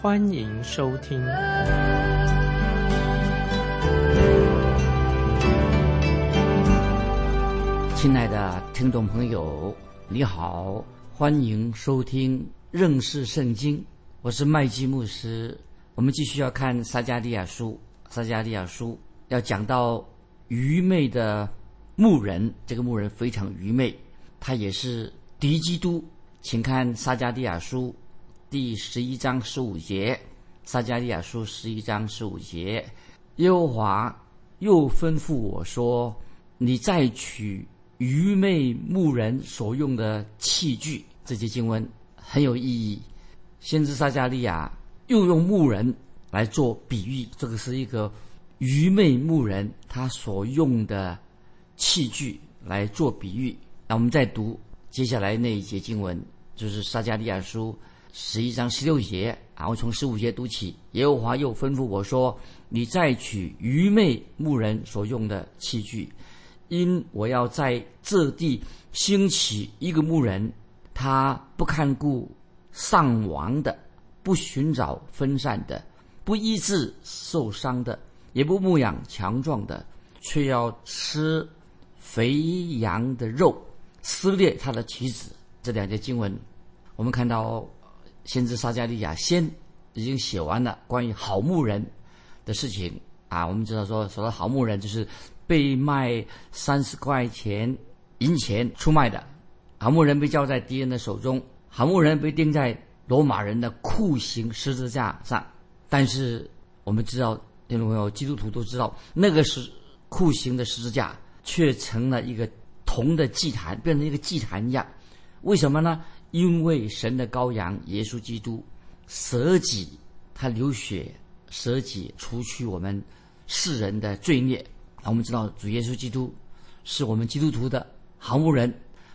欢迎收听。亲爱的听众朋友，你好，欢迎收听认识圣经，我是麦基牧师。我们继续要看撒加利亚书，撒加利亚书要讲到愚昧的。牧人，这个牧人非常愚昧，他也是敌基督。请看撒加利亚书第十一章十五节，撒加利亚书十一章十五节，耶和华又吩咐我说：“你再取愚昧牧人所用的器具。”这节经文很有意义。先知撒加利亚又用牧人来做比喻，这个是一个愚昧牧人他所用的。器具来做比喻，那我们再读接下来那一节经文，就是撒加利亚书十一章十六节，然后从十五节读起。耶和华又吩咐我说：“你再取愚昧牧人所用的器具，因我要在这地兴起一个牧人，他不看顾丧亡的，不寻找分散的，不医治受伤的，也不牧养强壮的，却要吃。”肥羊的肉撕裂他的旗子，这两节经文，我们看到先知撒加利亚先已经写完了关于好牧人的事情啊。我们知道说，说到好牧人就是被卖三十块钱银钱出卖的，好牧人被交在敌人的手中，好牧人被钉在罗马人的酷刑十字架上。但是我们知道，听众朋友，基督徒都知道，那个是酷刑的十字架。却成了一个铜的祭坛，变成一个祭坛一样。为什么呢？因为神的羔羊耶稣基督舍己，他流血舍己，除去我们世人的罪孽。那我们知道主耶稣基督是我们基督徒的好牧人，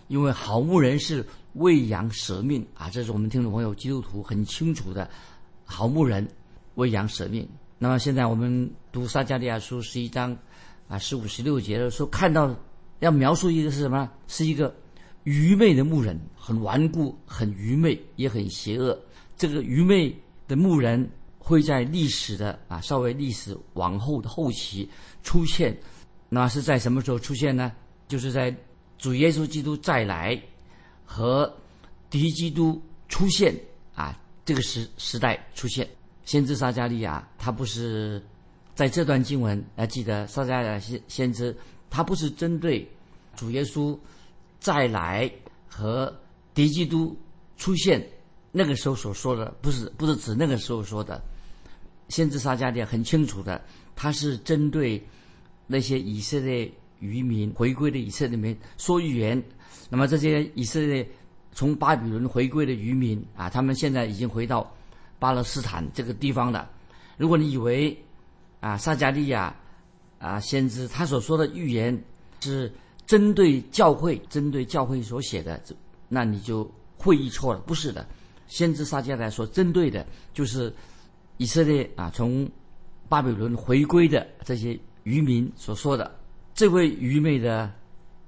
因为好牧人是为羊舍命啊！这是我们听众朋友基督徒很清楚的。好牧人为羊舍命。那么现在我们读撒加利亚书十一章。啊，十五、十六节的时候看到，要描述一个是什么？是一个愚昧的牧人，很顽固、很愚昧，也很邪恶。这个愚昧的牧人会在历史的啊，稍微历史往后的后期出现。那是在什么时候出现呢？就是在主耶稣基督再来和敌基督出现啊这个时时代出现。先知撒加利亚他不是。在这段经文，还记得撒迦利亚先先知，他不是针对主耶稣再来和敌基督出现那个时候所说的，不是不是指那个时候说的。先知撒迦利亚很清楚的，他是针对那些以色列渔民回归的以色列民说预言。那么这些以色列从巴比伦回归的渔民啊，他们现在已经回到巴勒斯坦这个地方了。如果你以为，啊，撒加利亚啊，先知他所说的预言是针对教会，针对教会所写的，那你就会意错了。不是的，先知撒迦利亚所针对的就是以色列啊，从巴比伦回归的这些渔民所说的。这位愚昧的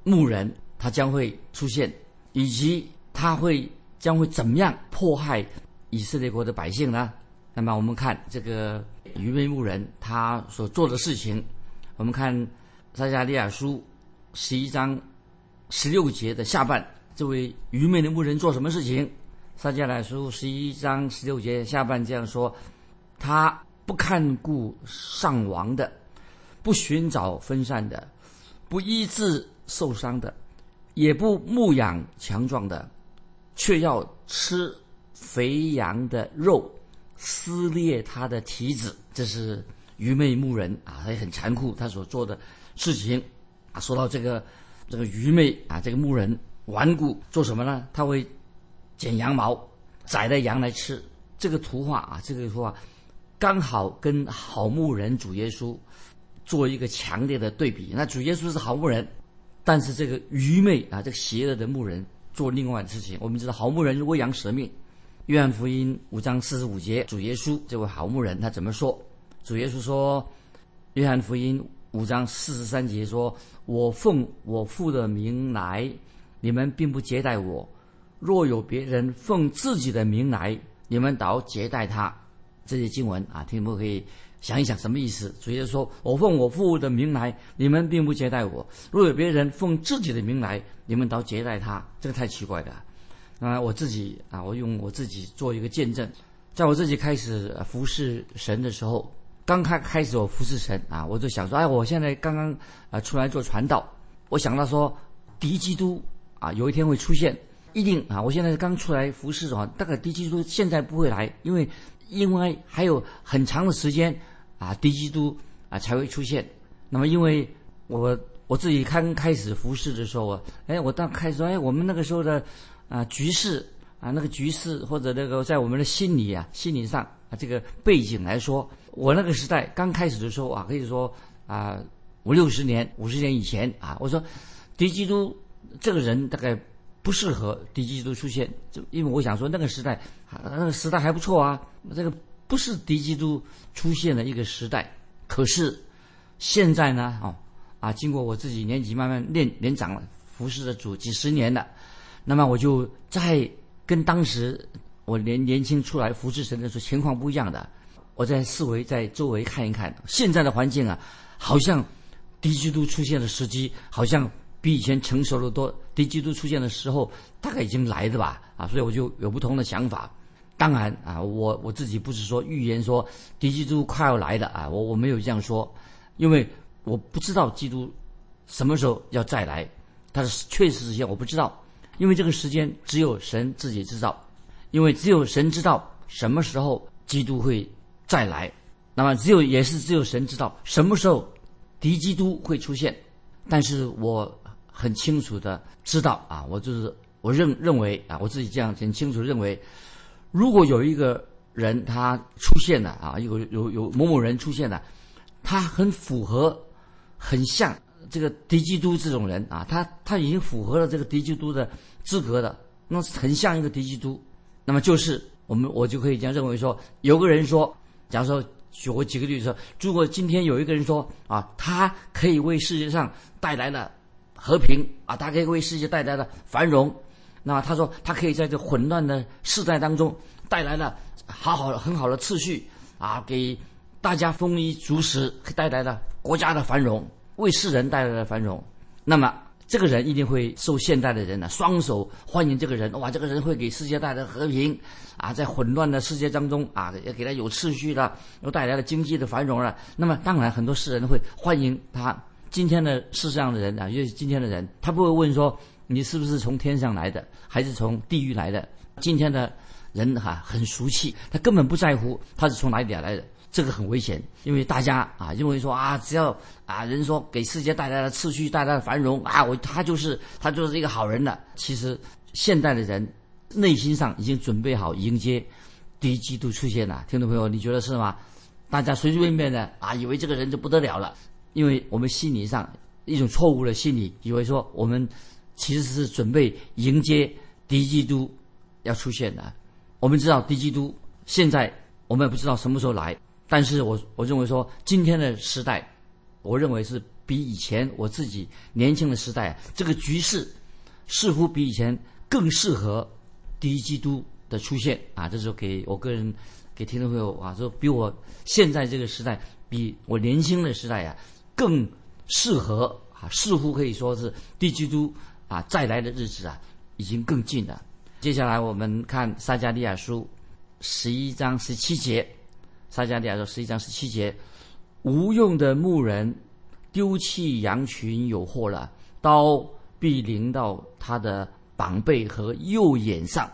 牧人，他将会出现，以及他会将会怎么样迫害以色列国的百姓呢？那么我们看这个。愚昧牧人他所做的事情，我们看撒迦利亚书十一章十六节的下半，这位愚昧的牧人做什么事情？撒加利亚书十一章十六节下半这样说：他不看顾上亡的，不寻找分散的，不医治受伤的，也不牧养强壮的，却要吃肥羊的肉。撕裂他的蹄子，这是愚昧牧人啊，他也很残酷，他所做的事情啊。说到这个这个愚昧啊，这个牧人顽固，做什么呢？他会剪羊毛，宰的羊来吃。这个图画啊，这个图画刚好跟好牧人主耶稣做一个强烈的对比。那主耶稣是好牧人，但是这个愚昧啊，这个邪恶的牧人做另外的事情。我们知道好牧人是喂羊舍命。约翰福音五章四十五节，主耶稣这位好牧人他怎么说？主耶稣说：“约翰福音五章四十三节说，我奉我父的名来，你们并不接待我；若有别人奉自己的名来，你们倒接待他。”这些经文啊，听不可以想一想什么意思？主耶稣说：“我奉我父的名来，你们并不接待我；若有别人奉自己的名来，你们倒接待他。”这个太奇怪了。啊，我自己啊，我用我自己做一个见证，在我自己开始服侍神的时候，刚开开始我服侍神啊，我就想说，哎，我现在刚刚啊出来做传道，我想到说，敌基督啊有一天会出现，一定啊，我现在刚出来服侍啊，大概敌基督现在不会来，因为因为还有很长的时间啊，敌基督啊才会出现。那么因为我我自己刚开始服侍的时候啊，哎，我当开始说，哎，我们那个时候的。啊，局势啊，那个局势或者那个在我们的心理啊，心理上啊，这个背景来说，我那个时代刚开始的时候啊，可以说啊，五六十年、五十年以前啊，我说敌基督这个人大概不适合敌基督出现，就因为我想说那个时代那个时代还不错啊，这个不是敌基督出现的一个时代。可是现在呢，哦啊，经过我自己年纪慢慢练年长了，服侍的主几十年了。那么我就在跟当时我年年轻出来服侍神的时候情况不一样的，我在四围在周围看一看，现在的环境啊，好像敌基督出现的时机好像比以前成熟的多。敌基督出现的时候大概已经来的吧，啊，所以我就有不同的想法。当然啊，我我自己不是说预言说敌基督快要来的。啊，我我没有这样说，因为我不知道基督什么时候要再来，他的确实时间我不知道。因为这个时间只有神自己知道，因为只有神知道什么时候基督会再来，那么只有也是只有神知道什么时候敌基督会出现。但是我很清楚的知道啊，我就是我认认为啊，我自己这样很清楚认为，如果有一个人他出现了啊，有有有某某人出现了，他很符合，很像。这个敌基督这种人啊，他他已经符合了这个敌基督的资格的，那很像一个敌基督。那么就是我们我就可以这样认为说，有个人说，假如说举我几个例子说，如果今天有一个人说啊，他可以为世界上带来了和平啊，他可以为世界带来了繁荣，那么他说他可以在这混乱的世代当中带来了好好很好的秩序啊，给大家丰衣足食，带来了国家的繁荣。为世人带来了繁荣，那么这个人一定会受现代的人呢双手欢迎。这个人哇，这个人会给世界带来和平啊，在混乱的世界当中啊，要给他有秩序的，又带来了经济的繁荣了。那么当然，很多世人会欢迎他。今天的世上的人啊，因为今天的人，他不会问说你是不是从天上来的，还是从地狱来的。今天的人哈很俗气，他根本不在乎他是从哪里来的。这个很危险，因为大家啊认为说啊，只要啊人说给世界带来了秩序、带来了繁荣啊，我他就是他就是一个好人了。其实现代的人内心上已经准备好迎接敌基督出现了。听众朋友，你觉得是吗？大家随随便便的啊，以为这个人就不得了了，因为我们心理上一种错误的心理，以为说我们其实是准备迎接敌基督要出现的。我们知道敌基督现在我们也不知道什么时候来。但是我我认为说，今天的时代，我认为是比以前我自己年轻的时代，这个局势似乎比以前更适合第一基督的出现啊！这是给我个人给听众朋友啊，说比我现在这个时代，比我年轻的时代啊更适合啊，似乎可以说是第一基督啊再来的日子啊已经更近了。接下来我们看撒加利亚书十一章十七节。撒迦利亚说：“十一章十七节，无用的牧人丢弃羊群有祸了，刀必临到他的膀背和右眼上，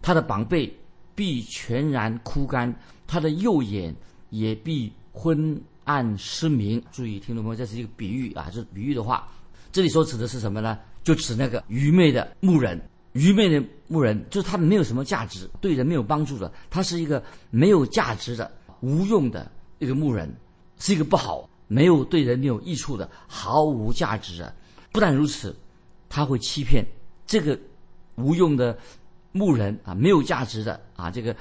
他的膀背必全然枯干，他的右眼也必昏暗失明。注意，听众朋友，这是一个比喻啊，这是比喻的话。这里所指的是什么呢？就指那个愚昧的牧人，愚昧的牧人就是他没有什么价值，对人没有帮助的，他是一个没有价值的。”无用的一个牧人，是一个不好、没有对人没有益处的、毫无价值的。不但如此，他会欺骗这个无用的牧人啊，没有价值的啊，这个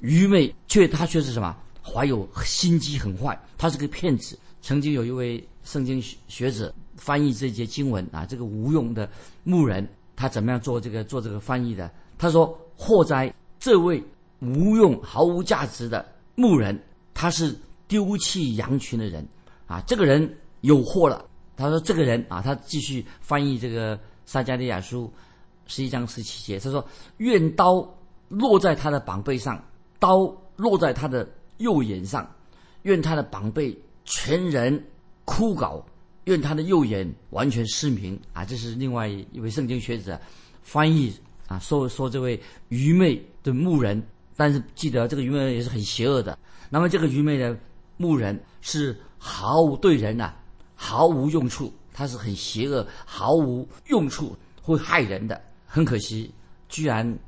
愚昧，却他却是什么？怀有心机，很坏，他是个骗子。曾经有一位圣经学学者翻译这节经文啊，这个无用的牧人，他怎么样做这个做这个翻译的？他说：“祸哉，这位无用、毫无价值的牧人，他是丢弃羊群的人啊！这个人有祸了。”他说：“这个人啊，他继续翻译这个撒加利亚书十一章十七节，他说：‘愿刀落在他的膀背上，刀落在他的右眼上，愿他的膀背。’”全人枯槁，愿他的右眼完全失明啊！这是另外一位圣经学者翻译啊，说说这位愚昧的牧人，但是记得这个愚昧人也是很邪恶的。那么这个愚昧的牧人是毫无对人呐，毫无用处，他是很邪恶，毫无用处，会害人的。很可惜，居然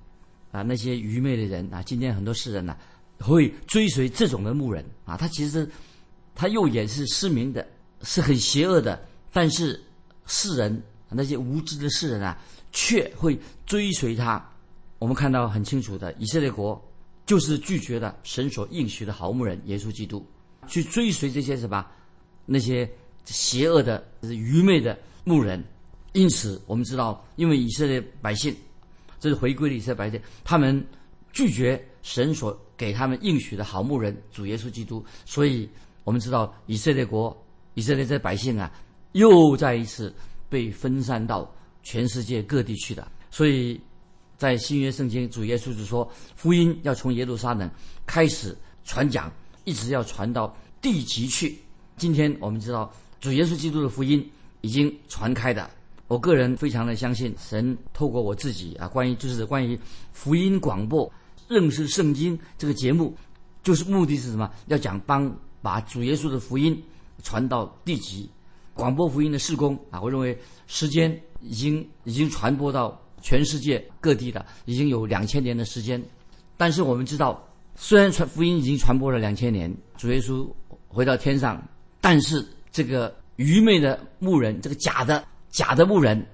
啊那些愚昧的人啊，今天很多世人呐会追随这种的牧人啊，他其实。他右眼是失明的，是很邪恶的。但是世人那些无知的世人啊，却会追随他。我们看到很清楚的，以色列国就是拒绝了神所应许的好牧人耶稣基督，去追随这些什么那些邪恶的、愚昧的牧人。因此，我们知道，因为以色列百姓这是回归的以色列百姓，他们拒绝神所给他们应许的好牧人主耶稣基督，所以。我们知道以色列国、以色列这百姓啊，又再一次被分散到全世界各地去的。所以，在新约圣经，主耶稣就说，福音要从耶路撒冷开始传讲，一直要传到地极去。今天我们知道，主耶稣基督的福音已经传开的。我个人非常的相信，神透过我自己啊，关于就是关于福音广播、认识圣经这个节目，就是目的是什么？要讲帮。把主耶稣的福音传到地极，广播福音的事工啊，我认为时间已经已经传播到全世界各地的，已经有两千年的时间。但是我们知道，虽然传福音已经传播了两千年，主耶稣回到天上，但是这个愚昧的牧人，这个假的假的牧人，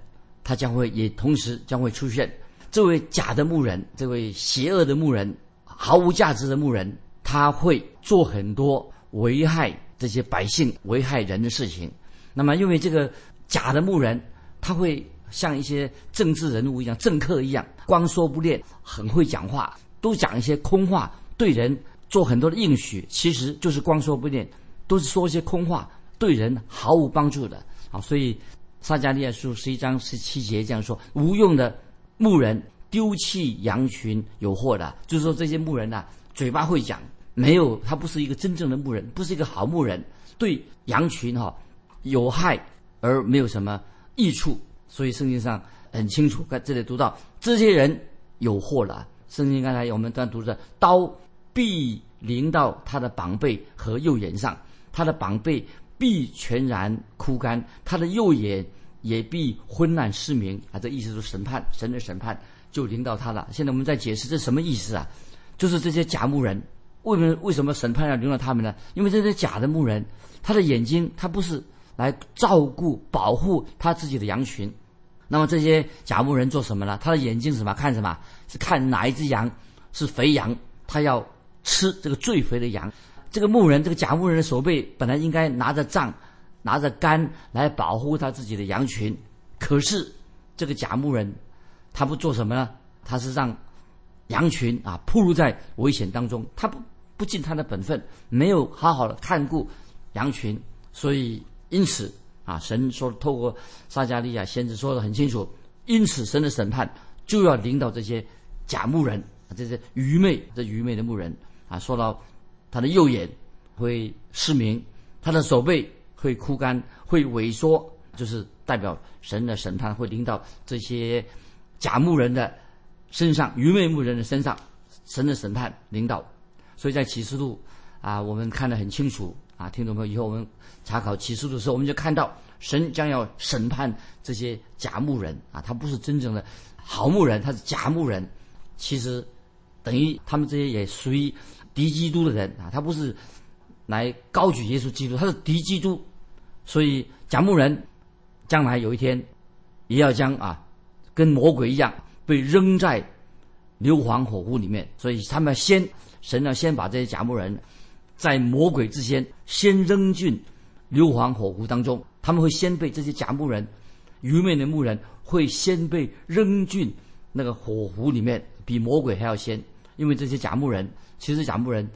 他将会也同时将会出现。这位假的牧人，这位邪恶的牧人，毫无价值的牧人，他会做很多。危害这些百姓、危害人的事情，那么因为这个假的牧人，他会像一些政治人物一样、政客一样，光说不练，很会讲话，都讲一些空话，对人做很多的应许，其实就是光说不练，都是说一些空话，对人毫无帮助的啊。所以撒迦利亚书十一章十七节这样说：无用的牧人丢弃羊群有祸的，就是说这些牧人呐，嘴巴会讲。没有，他不是一个真正的牧人，不是一个好牧人，对羊群哈有害而没有什么益处。所以圣经上很清楚，在这里读到这些人有祸了。圣经刚才我们刚读的，刀必临到他的膀背和右眼上，他的膀背必全然枯干，他的右眼也必昏暗失明啊！这意思是审判，神的审判就临到他了。现在我们在解释这什么意思啊？就是这些假牧人。为什么为什么审判要留到他们呢？因为这些假的牧人，他的眼睛他不是来照顾保护他自己的羊群，那么这些假牧人做什么呢？他的眼睛什么？看什么？是看哪一只羊是肥羊，他要吃这个最肥的羊。这个牧人，这个假牧人的手背本来应该拿着杖、拿着杆来保护他自己的羊群，可是这个假牧人他不做什么呢？他是让羊群啊暴露在危险当中，他不。不尽他的本分，没有好好的看顾羊群，所以因此啊，神说透过撒加利亚先知说的很清楚，因此神的审判就要领导这些假牧人，这些愚昧这愚昧的牧人啊，说到他的右眼会失明，他的手背会枯干，会萎缩，就是代表神的审判会领导这些假牧人的身上，愚昧牧人的身上，神的审判领导。所以在启示录啊，我们看得很清楚啊，听众朋友，以后我们查考启示的时候，我们就看到神将要审判这些假牧人啊，他不是真正的好牧人，他是假牧人。其实等于他们这些也属于敌基督的人啊，他不是来高举耶稣基督，他是敌基督。所以假牧人将来有一天也要将啊，跟魔鬼一样被扔在硫磺火湖里面。所以他们先神要先把这些假牧人在魔鬼之先先扔进硫磺火湖当中，他们会先被这些假牧人愚昧的牧人会先被扔进那个火湖里面，比魔鬼还要先，因为这些假牧人其实假牧人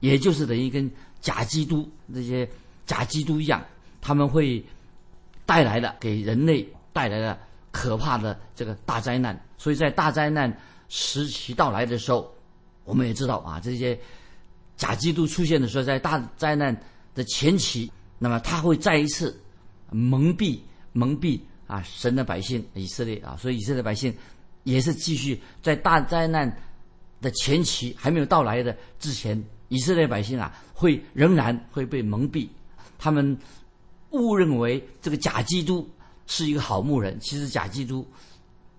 也就是等于跟假基督这些假基督一样。他们会带来的给人类带来的可怕的这个大灾难，所以在大灾难时期到来的时候，我们也知道啊，这些假基督出现的时候，在大灾难的前期，那么他会再一次蒙蔽蒙蔽啊神的百姓以色列啊，所以以色列百姓也是继续在大灾难的前期还没有到来的之前，以色列百姓啊会仍然会被蒙蔽，他们。误认为这个假基督是一个好牧人，其实假基督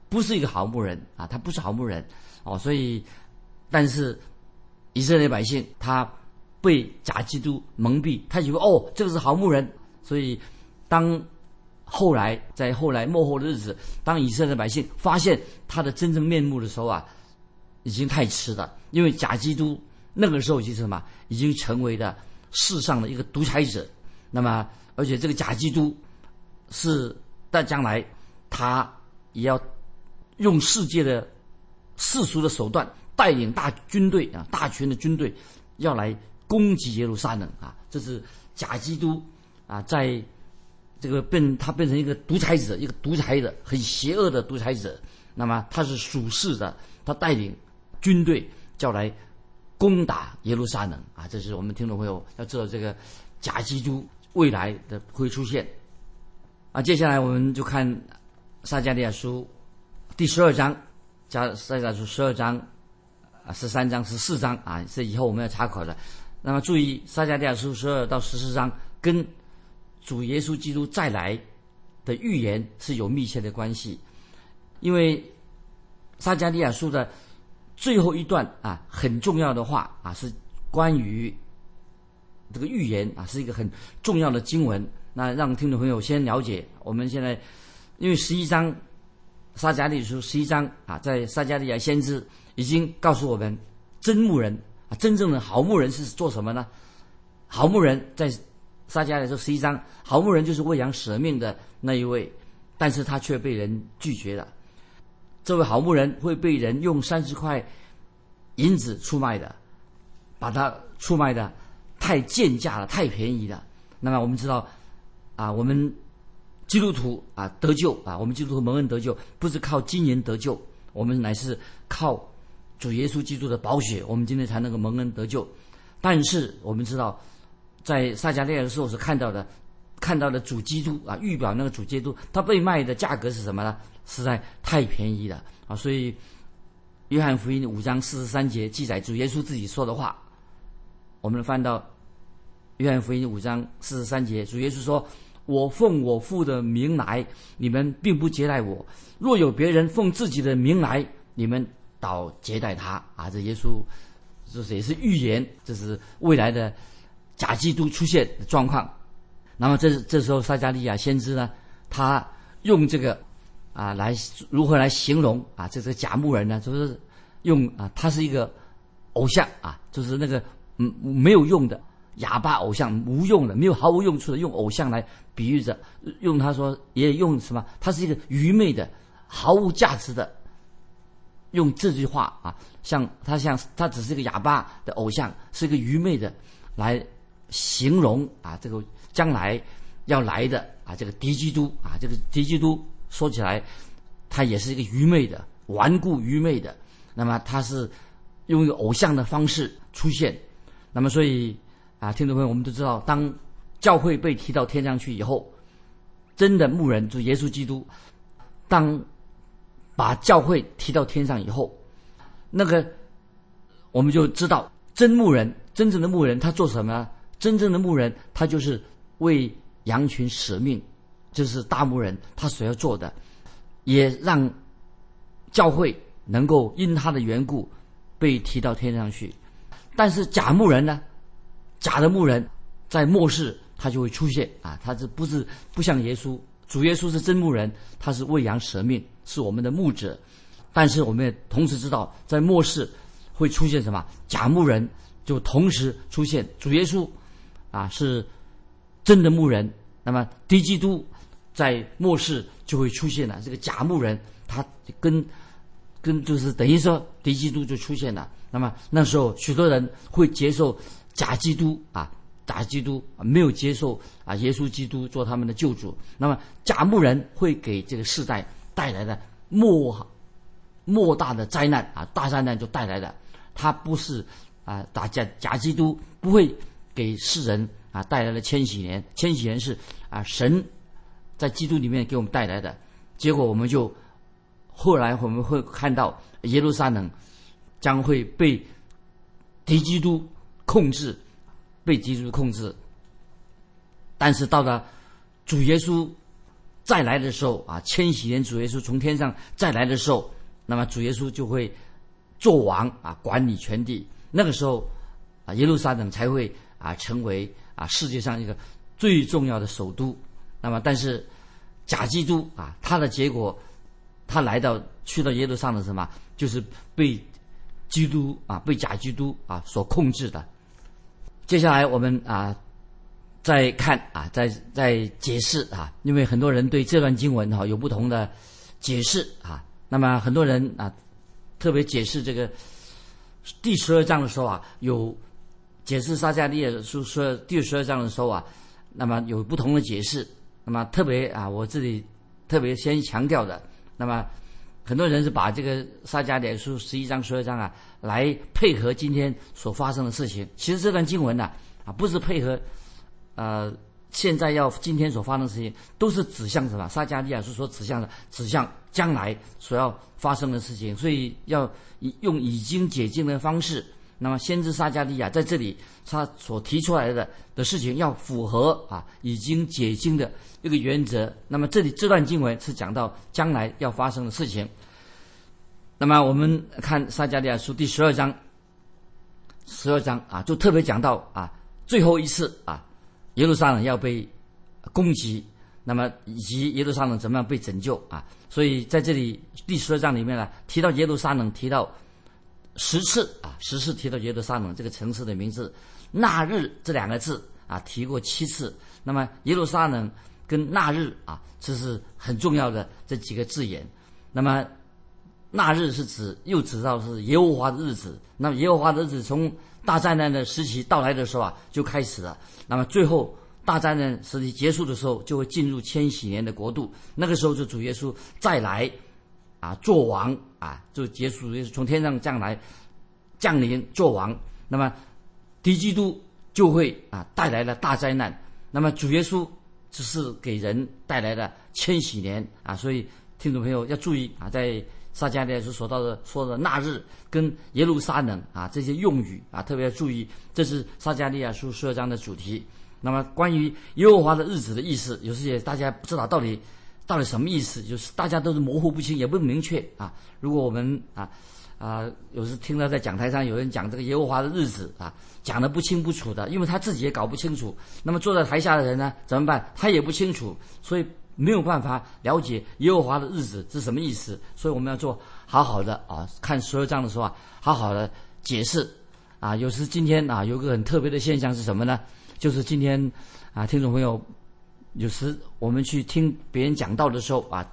不是一个好牧人啊，他不是好牧人哦。所以，但是以色列百姓他被假基督蒙蔽，他以为哦这个是好牧人。所以，当后来在后来幕后的日子，当以色列百姓发现他的真正面目的时候啊，已经太迟了，因为假基督那个时候已经什么，已经成为了世上的一个独裁者。那么。而且这个假基督是在将来，他也要用世界的世俗的手段带领大军队啊，大群的军队要来攻击耶路撒冷啊！这是假基督啊，在这个变他变成一个独裁者，一个独裁的很邪恶的独裁者。那么他是属世的，他带领军队叫来攻打耶路撒冷啊！这是我们听众朋友要知道这个假基督。未来的会出现，啊，接下来我们就看撒加利亚书第十二章，加撒加利亚书十二章啊，十三章、十四章啊，是以后我们要查考的。那么注意，撒迦利亚书十二到十四章跟主耶稣基督再来的预言是有密切的关系，因为撒迦利亚书的最后一段啊，很重要的话啊，是关于。这个预言啊，是一个很重要的经文。那让听众朋友先了解，我们现在因为十一章撒迦利亚书十一章啊，在撒迦利亚先知已经告诉我们，真牧人啊，真正的好牧人是做什么呢？好牧人在撒迦利亚十一章，好牧人就是为羊舍命的那一位，但是他却被人拒绝了。这位好牧人会被人用三十块银子出卖的，把他出卖的。太贱价了，太便宜了。那么我们知道，啊，我们基督徒啊得救啊，我们基督徒蒙恩得救，不是靠金银得救，我们乃是靠主耶稣基督的宝血，我们今天才能够蒙恩得救。但是我们知道，在撒迦利亚的时候所看到的，看到的主基督啊，预表那个主基督，他被卖的价格是什么呢？实在太便宜了啊！所以约翰福音五章四十三节记载主耶稣自己说的话。我们翻到约翰福音五章四十三节，主耶稣说：“我奉我父的名来，你们并不接待我；若有别人奉自己的名来，你们到接待他。”啊，这耶稣这是也是预言，这是未来的假基督出现的状况。那么这这时候撒加利亚先知呢，他用这个啊来如何来形容啊这个假牧人呢？就是用啊他是一个偶像啊，就是那个。嗯，没有用的哑巴偶像，无用的，没有毫无用处的，用偶像来比喻着，用他说也用什么？他是一个愚昧的、毫无价值的，用这句话啊，像他像他只是一个哑巴的偶像，是一个愚昧的，来形容啊这个将来要来的啊这个敌基督啊这个敌基督说起来，他也是一个愚昧的、顽固愚昧的，那么他是用一个偶像的方式出现。那么，所以啊，听众朋友，我们都知道，当教会被提到天上去以后，真的牧人就耶稣基督，当把教会提到天上以后，那个我们就知道，真牧人，真正的牧人，他做什么？真正的牧人，他就是为羊群舍命，就是大牧人他所要做的，也让教会能够因他的缘故被提到天上去。但是假牧人呢，假的牧人在末世他就会出现啊，他是不是不像耶稣？主耶稣是真牧人，他是为羊舍命，是我们的牧者。但是我们也同时知道，在末世会出现什么假牧人，就同时出现主耶稣啊是真的牧人。那么敌基督在末世就会出现了，这个假牧人他跟跟就是等于说敌基督就出现了。那么那时候许多人会接受假基督啊。假基督没有接受啊，耶稣基督做他们的救主。那么假牧人会给这个世代带来的莫莫大的灾难啊，大灾难就带来了。他不是啊，打假假基督不会给世人啊带来了千禧年，千禧年是啊神在基督里面给我们带来的。结果我们就后来我们会看到耶路撒冷将会被敌基督控制。被基督控制，但是到了主耶稣再来的时候啊，千禧年主耶稣从天上再来的时候，那么主耶稣就会做王啊，管理全地。那个时候啊，耶路撒冷才会啊成为啊世界上一个最重要的首都。那么，但是假基督啊，他的结果，他来到去到耶路撒冷什么，就是被基督啊，被假基督啊所控制的。接下来我们啊，再看啊，再再解释啊，因为很多人对这段经文哈有不同的解释啊。那么很多人啊，特别解释这个第十二章的时候啊，有解释撒迦利亚书说第十二章的时候啊，那么有不同的解释。那么特别啊，我这里特别先强调的，那么很多人是把这个撒迦利亚书十一章、十二章啊。来配合今天所发生的事情。其实这段经文呢，啊，不是配合，呃，现在要今天所发生的事情，都是指向什么？撒迦利亚是说指向的，指向将来所要发生的事情。所以要用已经解禁的方式。那么先知撒迦利亚在这里他所提出来的的事情，要符合啊已经解禁的一个原则。那么这里这段经文是讲到将来要发生的事情。那么我们看撒迦利亚书第十二章，十二章啊，就特别讲到啊，最后一次啊，耶路撒冷要被攻击，那么以及耶路撒冷怎么样被拯救啊？所以在这里第十二章里面呢，提到耶路撒冷提到十次啊，十次提到耶路撒冷这个城市的名字，那日这两个字啊提过七次。那么耶路撒冷跟那日啊，这是很重要的这几个字眼。那么那日是指又指到是耶和华的日子，那么耶和华的日子从大灾难的时期到来的时候啊，就开始了。那么最后大灾难时期结束的时候，就会进入千禧年的国度。那个时候就主耶稣再来啊，做王啊，就结束耶稣从天上降来降临做王。那么敌基督就会啊带来了大灾难。那么主耶稣只是给人带来了千禧年啊，所以听众朋友要注意啊，在。撒迦利亚书说到的说的那日跟耶路撒冷啊这些用语啊特别要注意，这是撒迦利亚书十二章的主题。那么关于耶和华的日子的意思，有时也大家不知道到底到底什么意思，就是大家都是模糊不清，也不明确啊。如果我们啊啊有时听到在讲台上有人讲这个耶和华的日子啊，讲的不清不楚的，因为他自己也搞不清楚。那么坐在台下的人呢怎么办？他也不清楚，所以。没有办法了解耶和华的日子是什么意思，所以我们要做好好的啊，看十二章的时候啊，好好的解释啊。有时今天啊，有个很特别的现象是什么呢？就是今天啊，听众朋友，有时我们去听别人讲道的时候啊，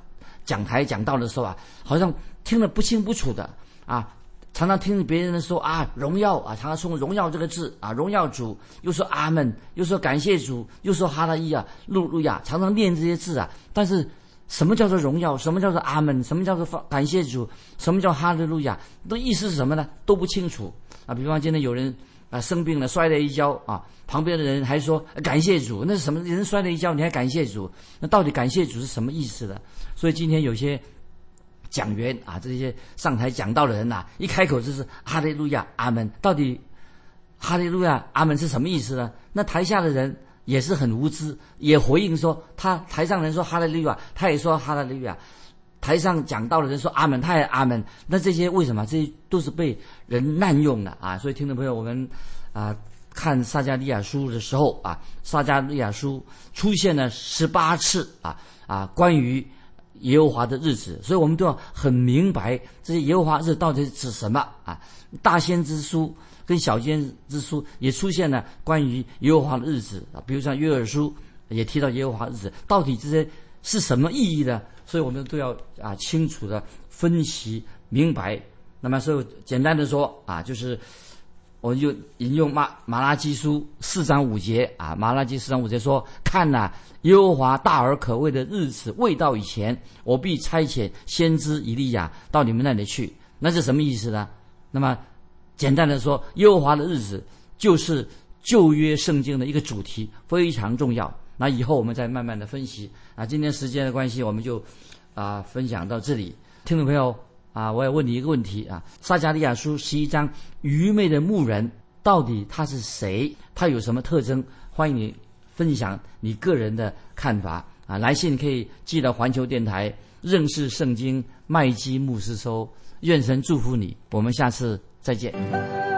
讲台讲道的时候啊，好像听得不清不楚的啊。常常听别人说啊，荣耀啊，常常说荣耀这个字啊，荣耀主，又说阿门，又说感谢主，又说哈拉伊啊，路路亚，常常念这些字啊。但是什么叫做荣耀？什么叫做阿门？什么叫做感谢主？什么叫哈利路亚？都意思是什么呢？都不清楚啊。比方今天有人啊生病了，摔了一跤啊，旁边的人还说感谢主，那是什么？人摔了一跤，你还感谢主？那到底感谢主是什么意思的？所以今天有些。讲员啊，这些上台讲道的人呐，一开口就是哈利路亚，阿门。到底哈利路亚，阿门是什么意思呢？那台下的人也是很无知，也回应说，他台上人说哈利路亚，他也说哈利路亚。台上讲道的人说阿门，他也阿门。那这些为什么？这些都是被人滥用的啊！所以听众朋友，我们啊看撒加利亚书的时候啊，撒加利亚书出现了十八次啊啊关于耶和华的日子，所以我们都要很明白这些耶和华日到底指什么啊。大先知书跟小先知书也出现了关于耶和华的日子啊，比如像约珥书也提到耶和华日子，到底这些是什么意义呢？所以我们都要啊清楚的分析明白。那么，所以简单的说啊，就是我们就引用马马拉基书四章五节啊，马拉基四章五节说：“看呐，耶和华大而可畏的日子未到以前，我必差遣先知以利亚到你们那里去。”那是什么意思呢？那么简单的说，耶和华的日子就是旧约圣经的一个主题，非常重要。那以后我们再慢慢的分析啊。今天时间的关系，我们就啊分享到这里。听众朋友啊，我要问你一个问题啊：撒迦利亚书十一章愚昧的牧人到底他是谁？他有什么特征？欢迎你分享你个人的看法啊。来信可以寄到环球电台认识圣经麦基牧师收。愿神祝福你，我们下次再见。